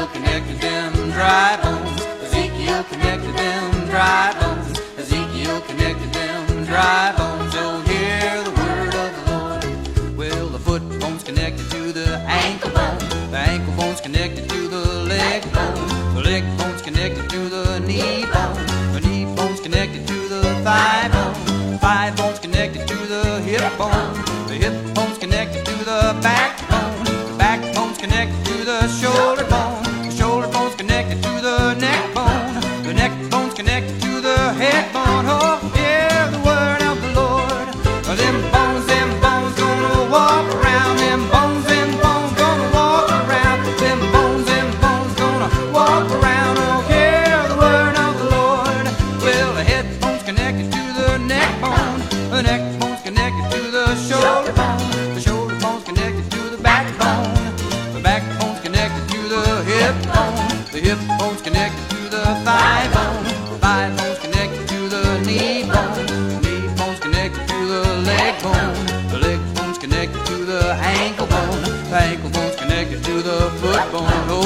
Ezekiel connected them dry bones. Ezekiel connected them dry bones. Ezekiel connected them dry bones. Oh, hear the word of the Lord. Well, the foot bone's connected to the ankle bone. The ankle bone's connected to the leg bone. The leg bone's connected to the knee bone. The knee bone's connected to the thigh bone. The Thigh bone's connected to the hip bone. The hip bone's connected to the backbone. backbone. The neckbone's connected to the shoulder bone. The shoulder bone's connected to the backbone. The backbone's connected to the hip bone. The hip bone's connected to the thigh bone. The thigh bone's connected to the knee bone. The knee bone's connected to the leg bone. The leg bone's connected to the ankle bone. The ankle bone's connected to the foot bone.